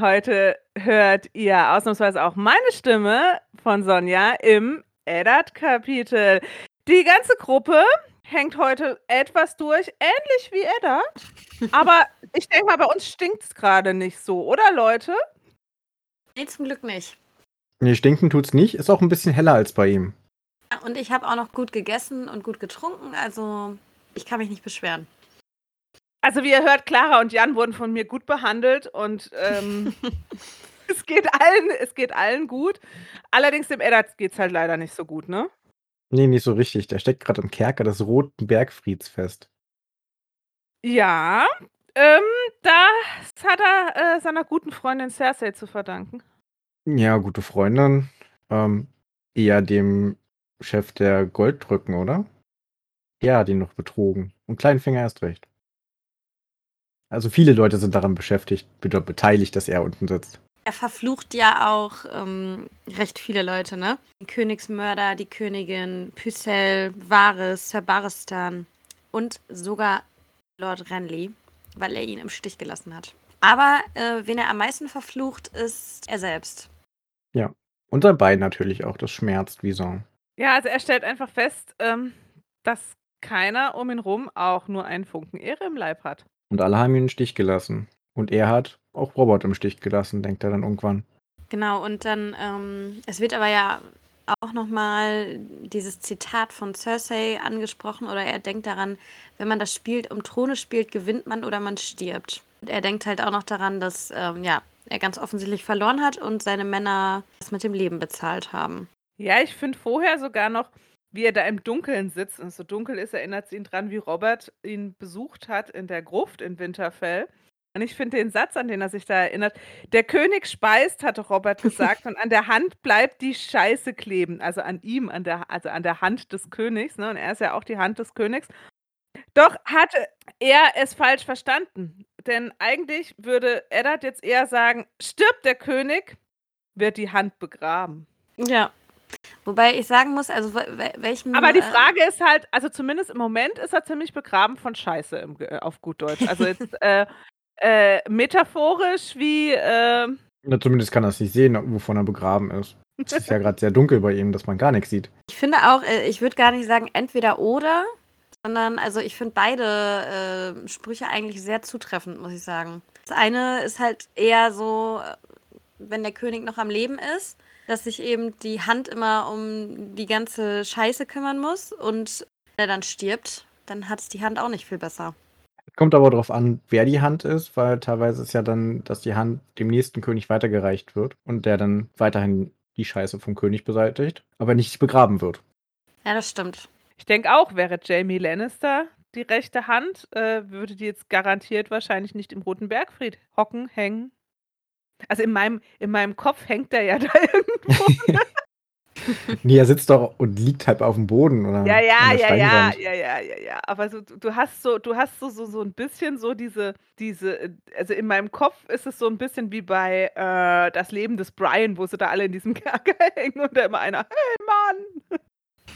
Heute hört ihr ausnahmsweise auch meine Stimme von Sonja im Eddard-Kapitel. Die ganze Gruppe hängt heute etwas durch, ähnlich wie Eddard. Aber ich denke mal, bei uns stinkt es gerade nicht so, oder Leute? Nee, zum Glück nicht. Nee, stinken tut's nicht. Ist auch ein bisschen heller als bei ihm. Und ich habe auch noch gut gegessen und gut getrunken, also ich kann mich nicht beschweren. Also wie ihr hört, Clara und Jan wurden von mir gut behandelt und ähm, es, geht allen, es geht allen gut. Allerdings dem Eddard geht es halt leider nicht so gut, ne? Nee, nicht so richtig. Der steckt gerade im Kerker des Roten Bergfrieds fest. Ja, ähm, das hat er äh, seiner guten Freundin Cersei zu verdanken. Ja, gute Freundin. Ähm, eher dem Chef der Golddrücken, oder? Ja, den noch betrogen. Und Kleinfinger erst recht. Also viele Leute sind daran beschäftigt, beteiligt, dass er unten sitzt. Er verflucht ja auch ähm, recht viele Leute, ne? Die Königsmörder, die Königin, Pycelle, Varys, Sir Barristan und sogar Lord Renly, weil er ihn im Stich gelassen hat. Aber äh, wen er am meisten verflucht, ist er selbst. Ja. Und sein Bein natürlich auch, das schmerzt wie so. Ja, also er stellt einfach fest, ähm, dass keiner um ihn rum auch nur einen Funken Ehre im Leib hat. Und alle haben ihn im Stich gelassen. Und er hat auch Robert im Stich gelassen, denkt er dann irgendwann. Genau, und dann, ähm, es wird aber ja auch nochmal dieses Zitat von Cersei angesprochen oder er denkt daran, wenn man das spielt, um Throne spielt, gewinnt man oder man stirbt. Und er denkt halt auch noch daran, dass ähm, ja, er ganz offensichtlich verloren hat und seine Männer das mit dem Leben bezahlt haben. Ja, ich finde vorher sogar noch, wie er da im Dunkeln sitzt und so dunkel ist, erinnert es ihn dran, wie Robert ihn besucht hat in der Gruft in Winterfell. Und ich finde den Satz, an den er sich da erinnert, der König speist, hatte Robert gesagt, und an der Hand bleibt die Scheiße kleben. Also an ihm, an der, also an der Hand des Königs, ne? Und er ist ja auch die Hand des Königs. Doch hatte er es falsch verstanden. Denn eigentlich würde Eddard jetzt eher sagen, stirbt der König, wird die Hand begraben. Ja, Wobei ich sagen muss, also welchen. Aber die äh, Frage ist halt, also zumindest im Moment ist er ziemlich begraben von Scheiße im, auf gut Deutsch. Also jetzt äh, äh, metaphorisch wie. Äh, Na, zumindest kann er es nicht sehen, wovon er begraben ist. Es ist ja gerade sehr dunkel bei ihm, dass man gar nichts sieht. Ich finde auch, äh, ich würde gar nicht sagen entweder oder, sondern also ich finde beide äh, Sprüche eigentlich sehr zutreffend, muss ich sagen. Das eine ist halt eher so, wenn der König noch am Leben ist dass sich eben die Hand immer um die ganze Scheiße kümmern muss und wenn er dann stirbt, dann hat es die Hand auch nicht viel besser. Kommt aber darauf an, wer die Hand ist, weil teilweise ist ja dann, dass die Hand dem nächsten König weitergereicht wird und der dann weiterhin die Scheiße vom König beseitigt, aber nicht begraben wird. Ja, das stimmt. Ich denke auch, wäre Jamie Lannister die rechte Hand, äh, würde die jetzt garantiert wahrscheinlich nicht im Roten Bergfried hocken, hängen, also in meinem, in meinem Kopf hängt er ja da irgendwo. nee, er sitzt doch und liegt halt auf dem Boden, oder? Ja, ja, ja, ja, ja, ja, ja, ja. Aber so, du hast so, du hast so, so, so ein bisschen so diese, diese, also in meinem Kopf ist es so ein bisschen wie bei äh, Das Leben des Brian, wo sie da alle in diesem Kerker hängen und da immer einer, hey Mann!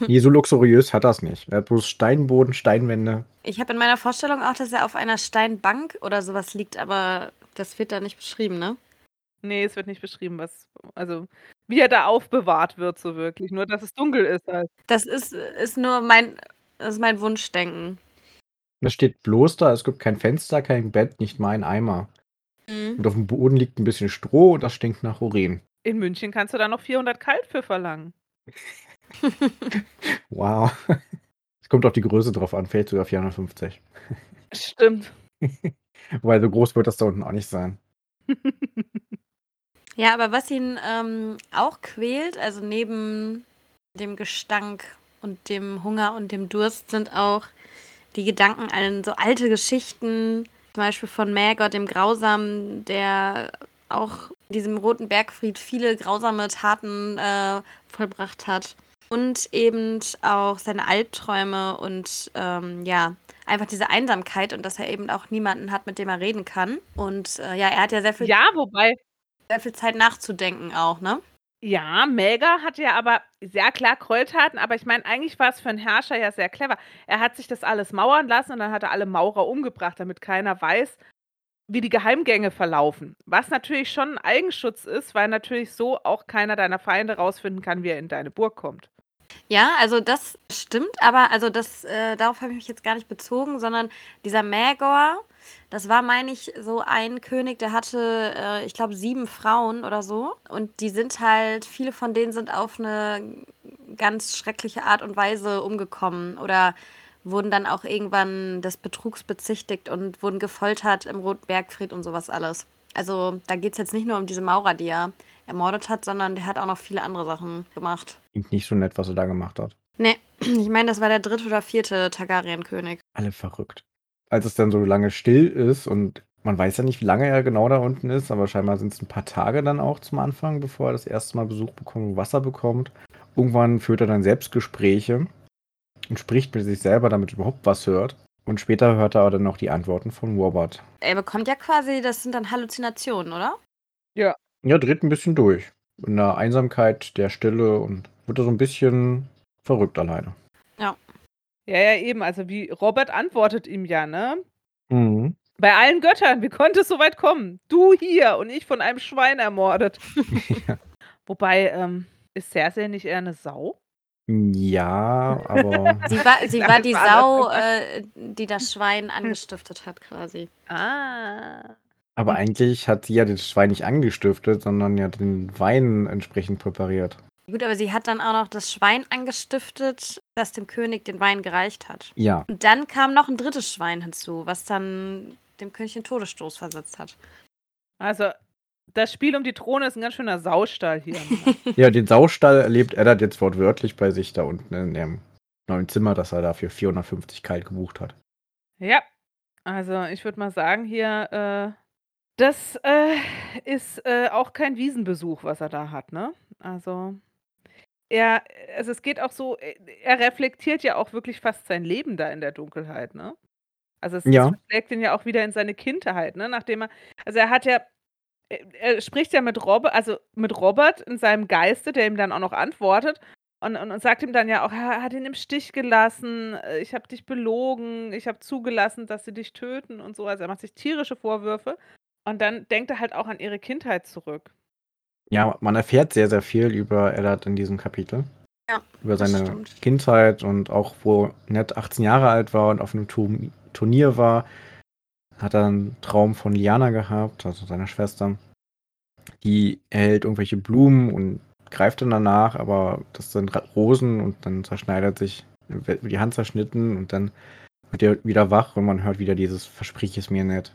Nee, so luxuriös hat das nicht. Er hat bloß Steinboden, Steinwände. Ich habe in meiner Vorstellung auch, dass er auf einer Steinbank oder sowas liegt, aber das wird da nicht beschrieben, ne? Nee, es wird nicht beschrieben, was also, wie er da aufbewahrt wird so wirklich, nur dass es dunkel ist halt. Das ist ist nur mein ist mein Wunschdenken. Das steht bloß da, es gibt kein Fenster, kein Bett, nicht mal ein Eimer. Mhm. Und auf dem Boden liegt ein bisschen Stroh und das stinkt nach Urin. In München kannst du da noch 400 kalt für verlangen. Wow. Es kommt auf die Größe drauf an, fällt sogar 450. Stimmt. Weil so groß wird das da unten auch nicht sein. Ja, aber was ihn ähm, auch quält, also neben dem Gestank und dem Hunger und dem Durst, sind auch die Gedanken an so alte Geschichten, zum Beispiel von Maggot, dem Grausamen, der auch in diesem Roten Bergfried viele grausame Taten äh, vollbracht hat. Und eben auch seine Albträume und ähm, ja, einfach diese Einsamkeit und dass er eben auch niemanden hat, mit dem er reden kann. Und äh, ja, er hat ja sehr viel. Ja, wobei, sehr viel Zeit nachzudenken auch, ne? Ja, Melga hatte ja aber sehr klar Gräueltaten, aber ich meine, eigentlich war es für einen Herrscher ja sehr clever. Er hat sich das alles mauern lassen und dann hat er alle Maurer umgebracht, damit keiner weiß, wie die Geheimgänge verlaufen. Was natürlich schon ein Eigenschutz ist, weil natürlich so auch keiner deiner Feinde rausfinden kann, wie er in deine Burg kommt. Ja, also das stimmt, aber also das, äh, darauf habe ich mich jetzt gar nicht bezogen, sondern dieser Magor, das war, meine ich, so ein König, der hatte, äh, ich glaube, sieben Frauen oder so. Und die sind halt, viele von denen sind auf eine ganz schreckliche Art und Weise umgekommen oder wurden dann auch irgendwann des Betrugs bezichtigt und wurden gefoltert im Roten Bergfried und sowas alles. Also da geht es jetzt nicht nur um diese Maurer, die er ermordet hat, sondern der hat auch noch viele andere Sachen gemacht. Klingt nicht so nett, was er da gemacht hat. Nee, ich meine, das war der dritte oder vierte Targaryen-König. Alle verrückt. Als es dann so lange still ist und man weiß ja nicht, wie lange er genau da unten ist, aber scheinbar sind es ein paar Tage dann auch zum Anfang, bevor er das erste Mal Besuch bekommt und Wasser bekommt. Irgendwann führt er dann Selbstgespräche und spricht mit sich selber, damit er überhaupt was hört. Und später hört er dann noch die Antworten von Robert. Er bekommt ja quasi, das sind dann Halluzinationen, oder? Ja, dreht ein bisschen durch. In der Einsamkeit, der Stille und wird er so ein bisschen verrückt alleine. Ja, ja, eben. Also wie Robert antwortet ihm ja, ne? Mhm. Bei allen Göttern, wie konnte es so weit kommen? Du hier und ich von einem Schwein ermordet. Ja. Wobei, ähm, ist Cersei nicht eher eine Sau? Ja, aber Sie war, sie war die Sau, äh, die das Schwein angestiftet hat, quasi. Ah. aber eigentlich hat sie ja das Schwein nicht angestiftet, sondern ja den Wein entsprechend präpariert. Gut, aber sie hat dann auch noch das Schwein angestiftet, das dem König den Wein gereicht hat. Ja, Und dann kam noch ein drittes Schwein hinzu, was dann dem König den Todesstoß versetzt hat. Also, das Spiel um die Throne ist ein ganz schöner Saustall hier. ja, den Saustall erlebt Eddard jetzt wortwörtlich bei sich da unten in dem neuen Zimmer, das er dafür 450 kalt gebucht hat. ja, also ich würde mal sagen hier, äh, das äh, ist äh, auch kein Wiesenbesuch, was er da hat, ne? Also, er, also es geht auch so, äh, er reflektiert ja auch wirklich fast sein Leben da in der Dunkelheit, ne? Also es, Ja. schlägt ihn ja auch wieder in seine Kindheit, ne? Nachdem er, also er hat ja, er, er spricht ja mit Robert, also mit Robert in seinem Geiste, der ihm dann auch noch antwortet und, und, und sagt ihm dann ja auch, er hat ihn im Stich gelassen, äh, ich habe dich belogen, ich habe zugelassen, dass sie dich töten und so. Also er macht sich tierische Vorwürfe und dann denkt er halt auch an ihre Kindheit zurück. Ja, man erfährt sehr, sehr viel über Eddard in diesem Kapitel. Ja, Über seine. Kindheit und auch, wo Ned 18 Jahre alt war und auf einem Tu- Turnier war, hat er einen Traum von Liana gehabt, also seiner Schwester. Die erhält irgendwelche Blumen und greift dann danach, aber das sind Rosen und dann zerschneidet sich, wird die Hand zerschnitten und dann wird er wieder wach und man hört wieder dieses Versprich es mir nicht.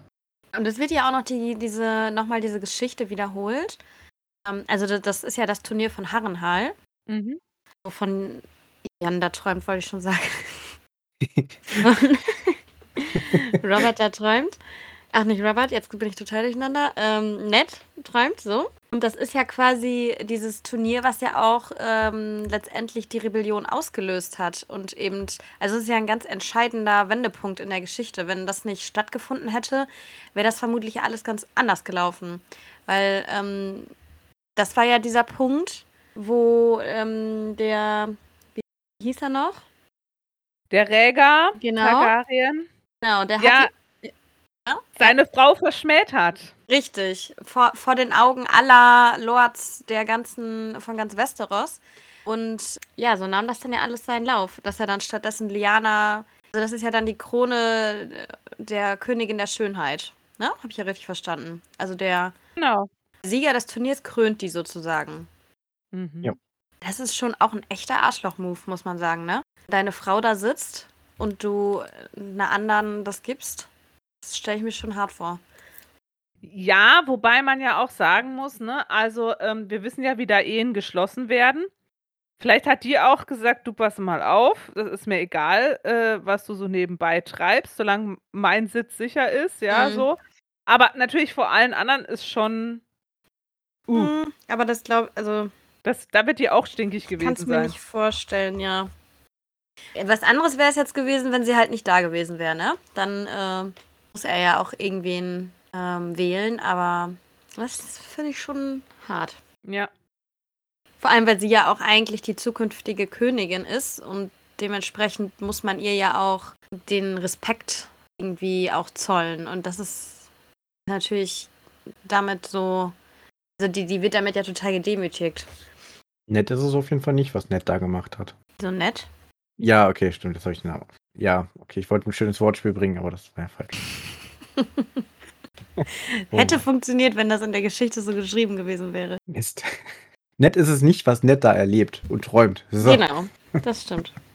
Und es wird ja auch noch die, diese, nochmal diese Geschichte wiederholt. Ähm, also das, das ist ja das Turnier von Harrenhal, Mhm. wovon Jan da träumt, wollte ich schon sagen. Robert da träumt. Ach, nicht Robert, jetzt bin ich total durcheinander. Ähm, Ned träumt so. Und das ist ja quasi dieses Turnier, was ja auch ähm, letztendlich die Rebellion ausgelöst hat. Und eben, also es ist ja ein ganz entscheidender Wendepunkt in der Geschichte. Wenn das nicht stattgefunden hätte, wäre das vermutlich alles ganz anders gelaufen. Weil ähm, das war ja dieser Punkt, wo ähm, der, wie hieß er noch? Der Räger Genau. Targaryen Genau, der ja hat die, ja, seine Frau verschmäht hat. Richtig, vor, vor den Augen aller Lords der ganzen, von ganz Westeros. Und ja, so nahm das dann ja alles seinen Lauf, dass er dann stattdessen Liana, also das ist ja dann die Krone der Königin der Schönheit. Ne? Habe ich ja richtig verstanden. Also der Genau. Sieger des Turniers krönt die sozusagen. Mhm. Ja. Das ist schon auch ein echter Arschloch-Move, muss man sagen, ne? Deine Frau da sitzt und du einer anderen das gibst, das stelle ich mir schon hart vor. Ja, wobei man ja auch sagen muss, ne, also ähm, wir wissen ja, wie da Ehen geschlossen werden. Vielleicht hat die auch gesagt, du pass mal auf, das ist mir egal, äh, was du so nebenbei treibst, solange mein Sitz sicher ist, ja, Mhm. so. Aber natürlich vor allen anderen ist schon, uh, Hm, aber das glaube also das, da wird die auch stinkig kannst gewesen mir sein. nicht vorstellen, ja. Was anderes wäre es jetzt gewesen, wenn sie halt nicht da gewesen wäre, ne? Dann äh, muss er ja auch irgendwen ähm, wählen, aber das finde ich schon hart. Ja, Vor allem, weil sie ja auch eigentlich die zukünftige Königin ist und dementsprechend muss man ihr ja auch den Respekt irgendwie auch zollen. Und das ist natürlich damit so, also die, die wird damit ja total gedemütigt. Nett ist es auf jeden Fall nicht, was Nett da gemacht hat. So nett. Ja, okay, stimmt, das habe ich den Namen. Ja, okay, ich wollte ein schönes Wortspiel bringen, aber das wäre falsch. Oh Hätte funktioniert, wenn das in der Geschichte so geschrieben gewesen wäre. Mist. Nett ist es nicht, was Nett da erlebt und träumt. So. Genau, das stimmt.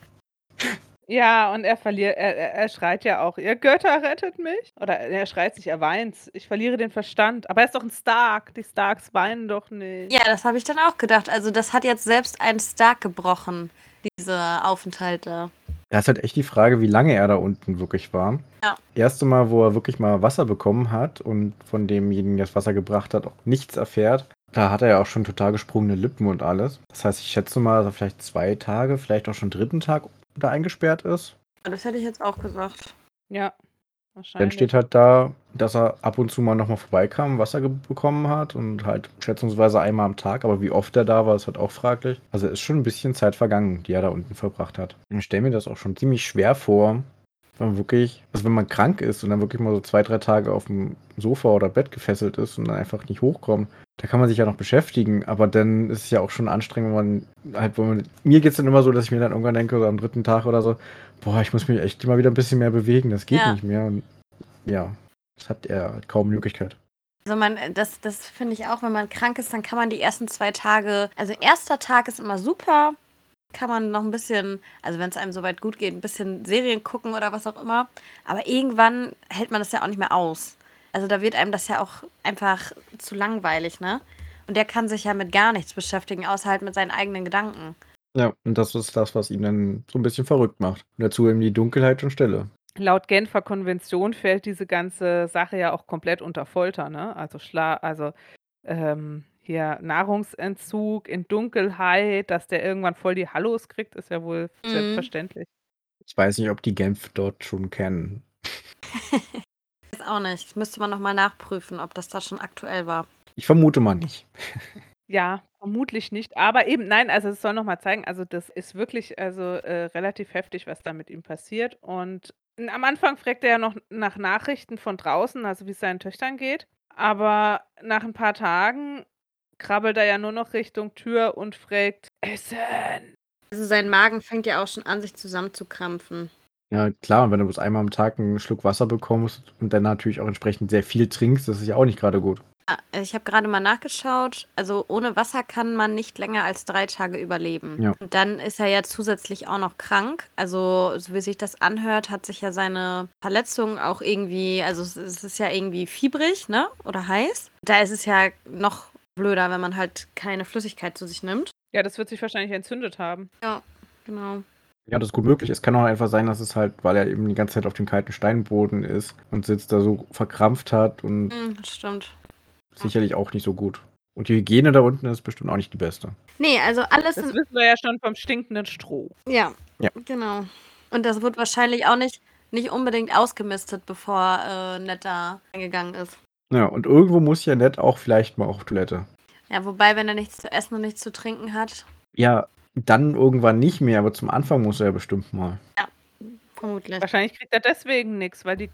Ja, und er verliert, er, er, er schreit ja auch, ihr Götter rettet mich. Oder er schreit sich, er weint, ich verliere den Verstand. Aber er ist doch ein Stark, die Starks weinen doch nicht. Ja, das habe ich dann auch gedacht. Also das hat jetzt selbst ein Stark gebrochen, diese Aufenthalte. Da ist halt echt die Frage, wie lange er da unten wirklich war. Ja. Erste Mal, wo er wirklich mal Wasser bekommen hat und von demjenigen, der das Wasser gebracht hat, auch nichts erfährt. Da hat er ja auch schon total gesprungene Lippen und alles. Das heißt, ich schätze mal, dass er vielleicht zwei Tage, vielleicht auch schon dritten Tag da eingesperrt ist. Das hätte ich jetzt auch gesagt. Ja, Dann wahrscheinlich. steht halt da, dass er ab und zu mal nochmal vorbeikam, Wasser ge- bekommen hat und halt schätzungsweise einmal am Tag, aber wie oft er da war, ist halt auch fraglich. Also ist schon ein bisschen Zeit vergangen, die er da unten verbracht hat. Und ich stelle mir das auch schon ziemlich schwer vor, wenn man wirklich, also wenn man krank ist und dann wirklich mal so zwei, drei Tage auf dem Sofa oder Bett gefesselt ist und dann einfach nicht hochkommt. Da kann man sich ja noch beschäftigen, aber dann ist es ja auch schon anstrengend, wenn man halt, wenn man, mir geht es dann immer so, dass ich mir dann irgendwann denke, so am dritten Tag oder so, boah, ich muss mich echt immer wieder ein bisschen mehr bewegen, das geht Ja. nicht mehr. Und ja, das hat er halt kaum Möglichkeit. Also man, das, das finde ich auch, wenn man krank ist, dann kann man die ersten zwei Tage, also erster Tag ist immer super, kann man noch ein bisschen, also wenn es einem soweit gut geht, ein bisschen Serien gucken oder was auch immer. Aber irgendwann hält man das ja auch nicht mehr aus. Also da wird einem das ja auch einfach zu langweilig, ne? Und der kann sich ja mit gar nichts beschäftigen, außer halt mit seinen eigenen Gedanken. Ja, und das ist das, was ihn dann so ein bisschen verrückt macht. Und dazu eben die Dunkelheit und Stille. Laut Genfer Konvention fällt diese ganze Sache ja auch komplett unter Folter, ne? Also Schla also ähm, hier Nahrungsentzug in Dunkelheit, dass der irgendwann voll die Hallos kriegt, ist ja wohl Mhm. selbstverständlich. Ich weiß nicht, ob die Genf dort schon kennen. Weiß auch nicht. Das müsste man nochmal nachprüfen, ob das da schon aktuell war. Ich vermute mal nicht. Ja, vermutlich nicht. Aber eben, nein, also es soll nochmal zeigen, also das ist wirklich also äh, relativ heftig, was da mit ihm passiert. Und am Anfang fragt er ja noch nach Nachrichten von draußen, also wie es seinen Töchtern geht. Aber nach ein paar Tagen krabbelt er ja nur noch Richtung Tür und fragt, Essen. Also sein Magen fängt ja auch schon an, sich zusammenzukrampfen. Ja, klar, und wenn du bloß einmal am Tag einen Schluck Wasser bekommst und dann natürlich auch entsprechend sehr viel trinkst, das ist ja auch nicht gerade gut. Ah, Ich habe gerade mal nachgeschaut. Also ohne Wasser kann man nicht länger als drei Tage überleben. Ja. Und dann ist er ja zusätzlich auch noch krank. Also so wie sich das anhört, hat sich ja seine Verletzung auch irgendwie, also es- es ist ja irgendwie fiebrig, ne? Oder heiß. Da ist es ja noch blöder, wenn man halt keine Flüssigkeit zu sich nimmt. Ja, das wird sich wahrscheinlich entzündet haben. Genau. Ja, das ist gut möglich. Es kann auch einfach sein, dass es halt, weil er eben die ganze Zeit auf dem kalten Steinboden ist und sitzt da so verkrampft hat und Hm, das stimmt. sicherlich auch nicht so gut. Und die Hygiene da unten ist bestimmt auch nicht die beste. Nee, also alles Das wissen wir ja schon vom stinkenden Stroh. Ja, Ja. genau. Und das wird wahrscheinlich auch nicht, nicht unbedingt ausgemistet, bevor äh, Ned da eingegangen ist. Ja, und irgendwo muss ja nett auch vielleicht mal auf Toilette. Ja, wobei, wenn er nichts zu essen und nichts zu trinken hat, Ja, dann irgendwann nicht mehr, aber zum Anfang muss er ja bestimmt mal. vermutlich. Wahrscheinlich kriegt er deswegen nichts, weil die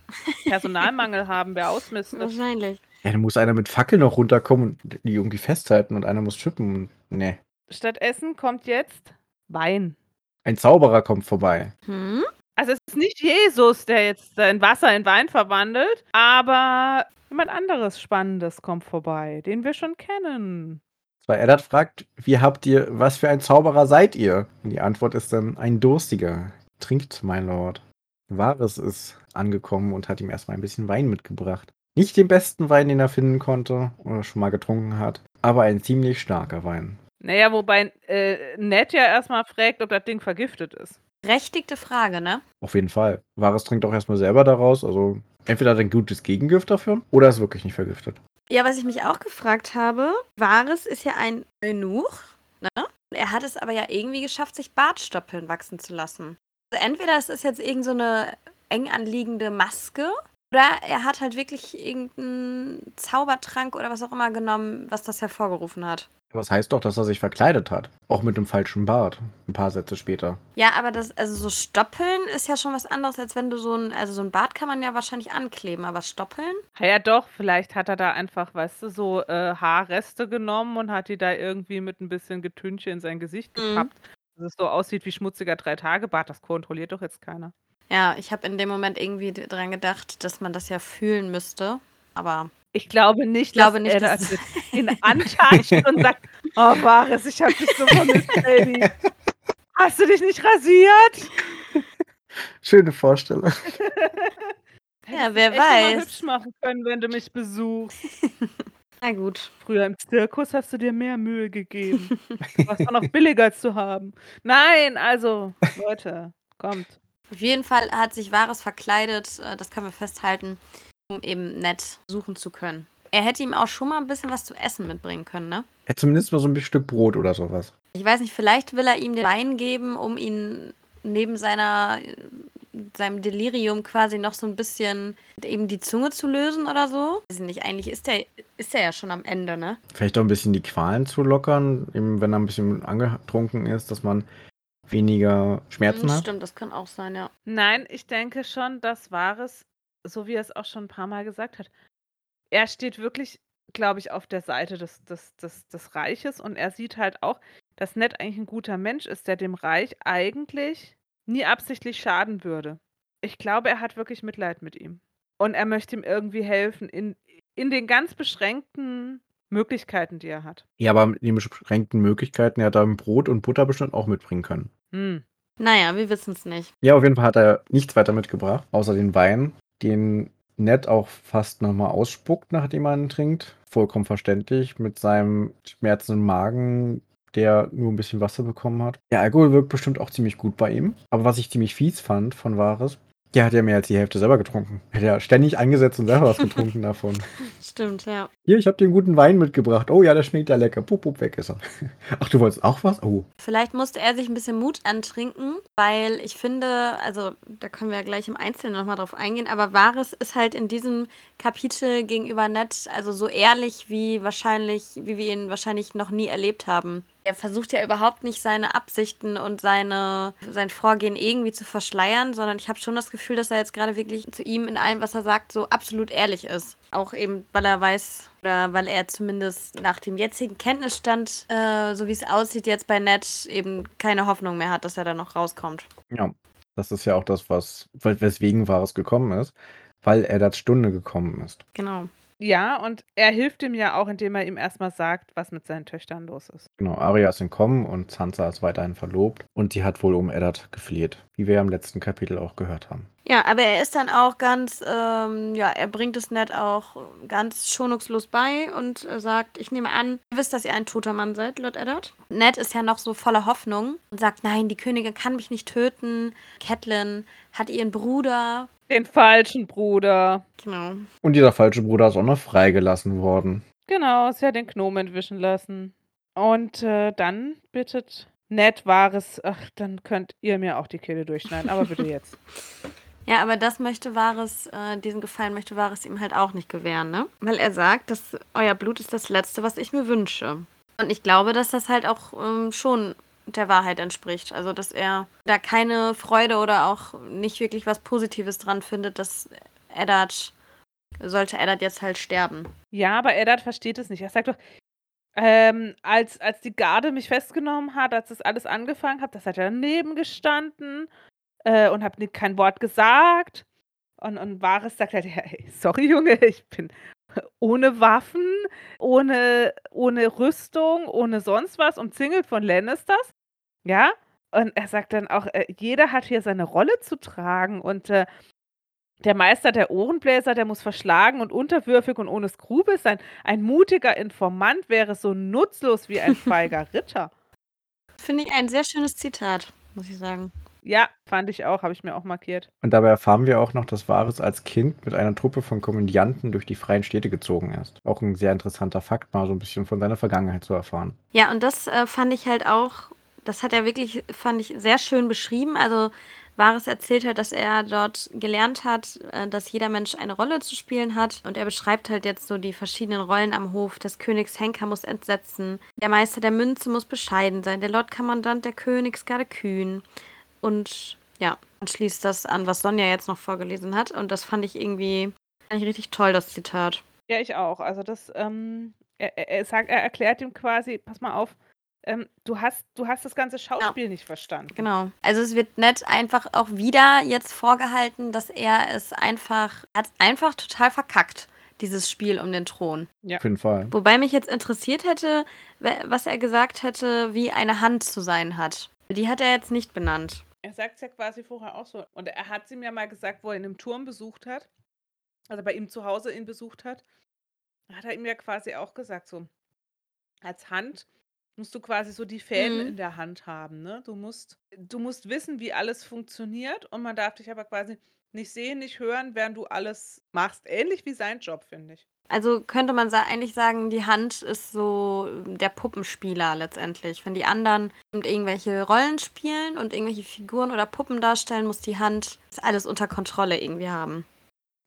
Personalmangel haben, wer ausmistet. Wahrscheinlich. Ja, dann muss einer mit Fackel noch runterkommen und die irgendwie festhalten und einer muss schippen. Nee. Statt Essen kommt jetzt Wein. Ein Zauberer kommt vorbei. Hm? Also es ist nicht Jesus, der jetzt sein Wasser in Wein verwandelt, aber jemand anderes Spannendes kommt vorbei, den wir schon kennen. Weil Eddard fragt, wie habt ihr, was für ein Zauberer seid ihr? Und die Antwort ist dann ein Durstiger. Trinkt, mein Lord. Wahres ist angekommen und hat ihm erstmal ein bisschen Wein mitgebracht. Nicht den besten Wein, den er finden konnte oder schon mal getrunken hat, aber ein ziemlich starker Wein. Naja, wobei äh, Ned ja erstmal fragt, ob das Ding vergiftet ist. Berechtigte Frage, ne? Auf jeden Fall. Wahres trinkt auch erstmal selber daraus, also entweder hat er ein gutes Gegengift dafür oder ist wirklich nicht vergiftet. Ja, was ich mich auch gefragt habe, Vares ist ja ein Eunuch, ne? Er hat es aber ja irgendwie geschafft, sich Bartstoppeln wachsen zu lassen. Also entweder es ist jetzt irgend so eine eng anliegende Maske Oder er hat halt wirklich irgendeinen Zaubertrank oder was auch immer genommen, was das hervorgerufen hat. Aber es heißt doch, dass er sich verkleidet hat. Auch mit dem falschen Bart. Ein paar Sätze später. Ja, aber das, also so Stoppeln ist ja schon was anderes, als wenn du so ein, also so ein Bart kann man ja wahrscheinlich ankleben, aber Stoppeln? Ja, ja doch, vielleicht hat er da einfach, weißt du, so äh, Haarreste genommen und hat die da irgendwie mit ein bisschen Getünche in sein Gesicht Mhm. gepappt. Dass es so aussieht wie schmutziger Drei-Tage-Bart. Das kontrolliert doch jetzt keiner. Ja, ich habe in dem Moment irgendwie dran gedacht, dass man das ja fühlen müsste. Aber Ich glaube nicht, Ich glaube dass nicht, er dass- das ihn antatscht und sagt, oh Baris, ich hab dich so vermisst, Baby. Hast du dich nicht rasiert? Schöne Vorstellung. Ja, wer Hättest dich echt noch mal weiß. hübsch machen können, wenn du mich besuchst. na gut. Früher im Zirkus hast du dir mehr Mühe gegeben. Was war noch billiger zu haben. Nein, also, Leute, kommt. Auf jeden Fall hat sich Varys verkleidet, äh, das können wir festhalten, um eben nett suchen zu können. Er hätte ihm auch schon mal ein bisschen was zu essen mitbringen können, ne? Ja, zumindest mal so ein Stück Brot oder sowas. Ich weiß nicht, vielleicht will er ihm den Wein geben, um ihn neben seiner seinem Delirium quasi noch so ein bisschen eben die Zunge zu lösen oder so. Weiß ich nicht, eigentlich ist der ist der ja schon am Ende, ne? Vielleicht auch ein bisschen die Qualen zu lockern, eben wenn er ein bisschen angetrunken ist, dass man weniger Schmerzen Hm, hat. Stimmt, das kann auch sein, ja. Nein, ich denke schon, das war es, so wie er es auch schon ein paar Mal gesagt hat. Er steht wirklich, glaube ich, auf der Seite des, des, des, des Reiches und er sieht halt auch, dass Ned eigentlich ein guter Mensch ist, der dem Reich eigentlich nie absichtlich schaden würde. Ich glaube, er hat wirklich Mitleid mit ihm. Und er möchte ihm irgendwie helfen in, in den ganz beschränkten Möglichkeiten, die er hat. Ja, aber mit den beschränkten Möglichkeiten, er hat da Brot und Butter bestimmt auch mitbringen können. Hm. Naja, wir wissen es nicht. Ja, auf jeden Fall hat er nichts weiter mitgebracht, außer den Wein, den Ned auch fast nochmal ausspuckt, nachdem ihn trinkt. Vollkommen verständlich, mit seinem schmerzenden Magen, der nur ein bisschen Wasser bekommen hat. Der Alkohol wirkt bestimmt auch ziemlich gut bei ihm. Aber was ich ziemlich fies fand von Varys, der hat ja mehr als die Hälfte selber getrunken. Er hat ja ständig eingesetzt und selber was getrunken davon. Stimmt, ja. Hier, ich habe dir einen guten Wein mitgebracht. Oh ja, der schmeckt ja lecker. Pup, pup, weg ist er. Ach, du wolltest auch was? Oh. Vielleicht musste er sich ein bisschen Mut antrinken, weil ich finde, also da können wir ja gleich im Einzelnen nochmal drauf eingehen, aber Varys ist halt in diesem Kapitel gegenüber Ned, also so ehrlich wie wahrscheinlich, wie wir ihn wahrscheinlich noch nie erlebt haben. Er versucht ja überhaupt nicht seine Absichten und seine, sein Vorgehen irgendwie zu verschleiern, sondern ich habe schon das Gefühl, dass er jetzt gerade wirklich zu ihm in allem, was er sagt, so absolut ehrlich ist. Auch eben, weil er weiß, oder weil er zumindest nach dem jetzigen Kenntnisstand, äh, so wie es aussieht, jetzt bei Ned eben keine Hoffnung mehr hat, dass er da noch rauskommt. Ja, das ist ja auch das, was, weswegen Varys gekommen ist. Weil er da Stunde gekommen ist. Genau. Ja, und er hilft ihm ja auch, indem er ihm erstmal sagt, was mit seinen Töchtern los ist. Genau, Arya ist entkommen und Sansa ist weiterhin verlobt. Und die hat wohl um Eddard gefleht, wie wir ja im letzten Kapitel auch gehört haben. Ja, aber er ist dann auch ganz, ähm, ja, er bringt es Ned auch ganz schonungslos bei und äh, sagt, ich nehme an, ihr wisst, dass ihr ein toter Mann seid, Lord Eddard. Ned ist ja noch so voller Hoffnung und sagt, nein, die Königin kann mich nicht töten. Catelyn hat ihren Bruder. Den falschen Bruder. Genau. Und dieser falsche Bruder ist auch noch freigelassen worden. Genau, sie hat den Gnom entwischen lassen. Und äh, dann bittet Ned Wahres, ach, dann könnt ihr mir auch die Kehle durchschneiden, aber bitte jetzt. Ja, aber das möchte Varys, äh, diesen Gefallen möchte Varys ihm halt auch nicht gewähren, ne? Weil er sagt, dass euer Blut ist das Letzte, was ich mir wünsche. Und ich glaube, dass das halt auch ähm, schon der Wahrheit entspricht. Also, dass er da keine Freude oder auch nicht wirklich was Positives dran findet, dass Eddard, sollte Eddard jetzt halt sterben. Ja, aber Eddard versteht es nicht. Er sagt doch, ähm, als, als die Garde mich festgenommen hat, als das alles angefangen hat, das hat er daneben gestanden äh, und hat kein Wort gesagt. Und, und Varys sagt halt, ja, hey, sorry Junge, ich bin ohne Waffen, ohne, ohne Rüstung, ohne sonst was, umzingelt von Lannisters. Ja, und er sagt dann auch, äh, jeder hat hier seine Rolle zu tragen und äh, der Meister der Ohrenbläser, der muss verschlagen und unterwürfig und ohne Skrupel sein. Ein mutiger Informant wäre so nutzlos wie ein feiger Ritter. Finde ich ein sehr schönes Zitat, muss ich sagen. Ja, fand ich auch, habe ich mir auch markiert. Und dabei erfahren wir auch noch, dass Varys als Kind mit einer Truppe von Komödianten durch die freien Städte gezogen ist. Auch ein sehr interessanter Fakt, mal so ein bisschen von seiner Vergangenheit zu erfahren. Ja, und das äh, fand ich halt auch, das hat er wirklich, fand ich, sehr schön beschrieben. Also Varys erzählt halt, dass er dort gelernt hat, äh, dass jeder Mensch eine Rolle zu spielen hat. Und er beschreibt halt jetzt so die verschiedenen Rollen am Hof. Des Königs Henker muss entsetzen. Der Meister der Münze muss bescheiden sein. Der Lordkommandant der Königsgarde kühn. Und ja, man schließt das an, was Sonja jetzt noch vorgelesen hat. Und das fand ich irgendwie fand ich richtig toll, das Zitat. Ja, ich auch. Also das, ähm, er, er, sagt, er erklärt ihm quasi, pass mal auf, ähm, du, hast, du hast das ganze Schauspiel ja. nicht verstanden. Genau. Also es wird nett einfach auch wieder jetzt vorgehalten, dass er es einfach, er hat einfach total verkackt, dieses Spiel um den Thron. Ja. Auf jeden Fall. Wobei mich jetzt interessiert hätte, was er gesagt hätte, wie eine Hand zu sein hat. Die hat er jetzt nicht benannt. Er sagt es ja quasi vorher auch so. Und er hat sie mir mal gesagt, wo er ihn im Turm besucht hat, also bei ihm zu Hause ihn besucht hat, hat er ihm ja quasi auch gesagt, so als Hand musst du quasi so die Fäden Mhm. in der Hand haben, ne? Du musst du musst wissen, wie alles funktioniert und man darf dich aber quasi nicht sehen, nicht hören, während du alles machst. Ähnlich wie sein Job, finde ich. Also könnte man sa eigentlich sagen, die Hand ist so ähm, der Puppenspieler letztendlich. Wenn die anderen irgendwelche Rollen spielen und irgendwelche Figuren oder Puppen darstellen, muss die Hand das alles unter Kontrolle irgendwie haben.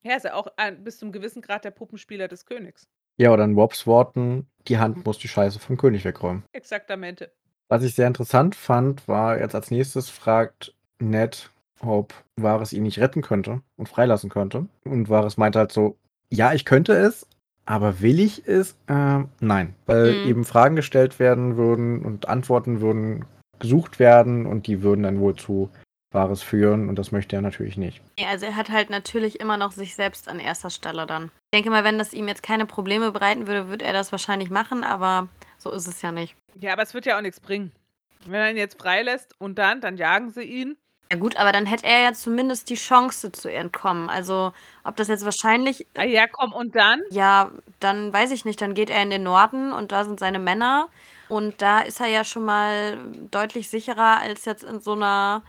Ja, ist ja auch ein bis zum gewissen Grad der Puppenspieler des Königs. Ja, oder in Wobbs Worten, die Hand muss die Scheiße vom König wegräumen. Exaktamente. Was ich sehr interessant fand, war jetzt als nächstes fragt Ned, ob Varys ihn nicht retten könnte und freilassen könnte. Und Varys meinte halt so, ja, ich könnte es, aber will ich es? Äh, nein. Weil Mhm. eben Fragen gestellt werden würden und Antworten würden gesucht werden und die würden dann wohl zu Wahres führen und das möchte er natürlich nicht. Ja, also er hat halt natürlich immer noch sich selbst an erster Stelle dann. Ich denke mal, wenn das ihm jetzt keine Probleme bereiten würde, würde er das wahrscheinlich machen, aber so ist es ja nicht. Ja, aber es wird ja auch nichts bringen. Wenn er ihn jetzt freilässt und dann, dann jagen sie ihn. Ja gut, aber dann hätte er ja zumindest die Chance zu entkommen. Also ob das jetzt wahrscheinlich, Ah ja, komm, und dann? ja, dann weiß ich nicht, dann geht er in den Norden und da sind seine Männer und da ist er ja schon mal deutlich sicherer als jetzt in so einer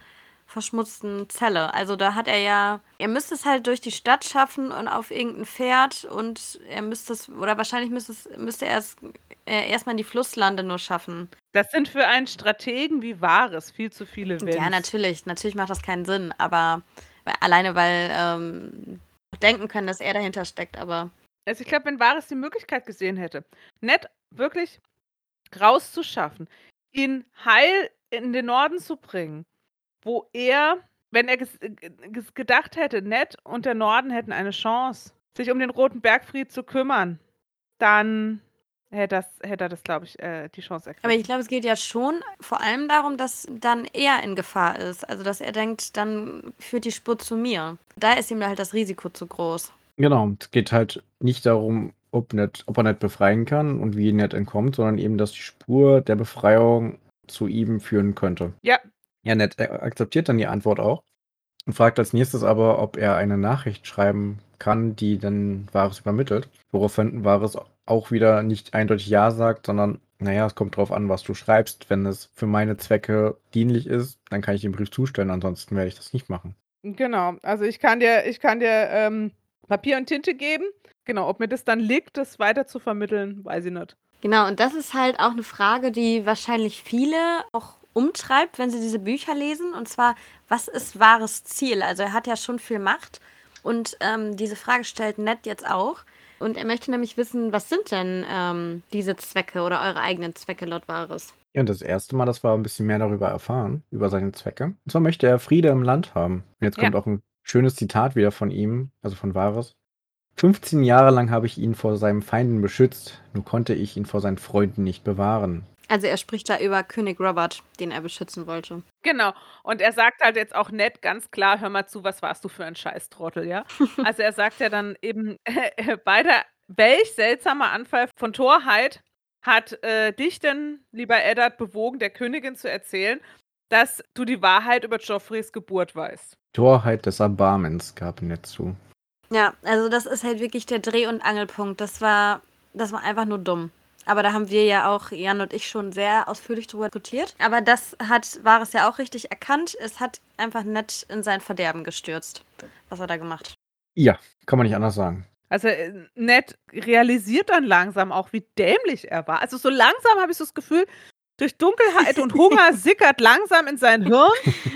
verschmutzten Zelle. Also da hat er ja, er müsste es halt durch die Stadt schaffen und auf irgendein Pferd und er müsste es, oder wahrscheinlich müsste, es, müsste er es äh, erstmal in die Flusslande nur schaffen. Das sind für einen Strategen wie Wahres viel zu viele Wenns. Ja, natürlich, natürlich macht das keinen Sinn, aber weil, alleine weil ähm, denken können, dass er dahinter steckt, aber Also ich glaube, wenn Wahres die Möglichkeit gesehen hätte, nett wirklich rauszuschaffen, ihn heil in den Norden zu bringen, wo er, wenn er ges gedacht hätte, Ned und der Norden hätten eine Chance, sich um den Roten Bergfried zu kümmern, dann hätte, das, hätte er das, glaube ich, äh, die Chance ergriffen. Aber ich glaube, es geht ja schon vor allem darum, dass dann er in Gefahr ist. Also, dass er denkt, dann führt die Spur zu mir. Da ist ihm halt das Risiko zu groß. Genau, es geht halt nicht darum, ob, Ned, ob er Ned befreien kann und wie Ned entkommt, sondern eben, dass die Spur der Befreiung zu ihm führen könnte. Ja. Ja, Ned äh, akzeptiert dann die Antwort auch und fragt als nächstes aber, ob er eine Nachricht schreiben kann, die dann Wahres übermittelt. Woraufhin Wahres auch wieder nicht eindeutig Ja sagt, sondern, naja, es kommt drauf an, was du schreibst. Wenn es für meine Zwecke dienlich ist, dann kann ich den Brief zustellen, ansonsten werde ich das nicht machen. Genau, also ich kann dir, ich kann dir ähm, Papier und Tinte geben. Genau, ob mir das dann liegt, das weiter zu vermitteln, weiß ich nicht. Genau, und das ist halt auch eine Frage, die wahrscheinlich viele auch umtreibt, wenn sie diese Bücher lesen. Und zwar, was ist wahres Ziel? Also er hat ja schon viel Macht und ähm, diese Frage stellt Ned jetzt auch. Und er möchte nämlich wissen, was sind denn ähm, diese Zwecke oder eure eigenen Zwecke laut Wahres? Ja, und das erste Mal, dass wir ein bisschen mehr darüber erfahren, über seine Zwecke. Und zwar möchte er Friede im Land haben. Und jetzt kommt Ja. auch ein schönes Zitat wieder von ihm, also von Varys. 15 Jahre lang habe ich ihn vor seinen Feinden beschützt, nur konnte ich ihn vor seinen Freunden nicht bewahren. Also er spricht da über König Robert, den er beschützen wollte. Genau. Und er sagt halt jetzt auch nett, ganz klar, hör mal zu, was warst du für ein Scheißtrottel, ja? Also er sagt ja dann eben, beide, welch seltsamer Anfall von Torheit hat äh, dich denn, lieber Eddard, bewogen, der Königin zu erzählen, dass du die Wahrheit über Joffreys Geburt weißt. Torheit des Erbarmens gab Ned zu. Ja, also das ist halt wirklich der Dreh- und Angelpunkt. Das war, das war einfach nur dumm. Aber da haben wir ja auch, Jan und ich, schon sehr ausführlich drüber diskutiert. Aber das hat, war es ja auch richtig erkannt. Es hat einfach nett in sein Verderben gestürzt, was er da gemacht hat. Ja, kann man nicht anders sagen. Also äh, Ned realisiert dann langsam auch, wie dämlich er war. Also so langsam habe ich so das Gefühl, durch Dunkelheit und Hunger sickert langsam in sein Hirn,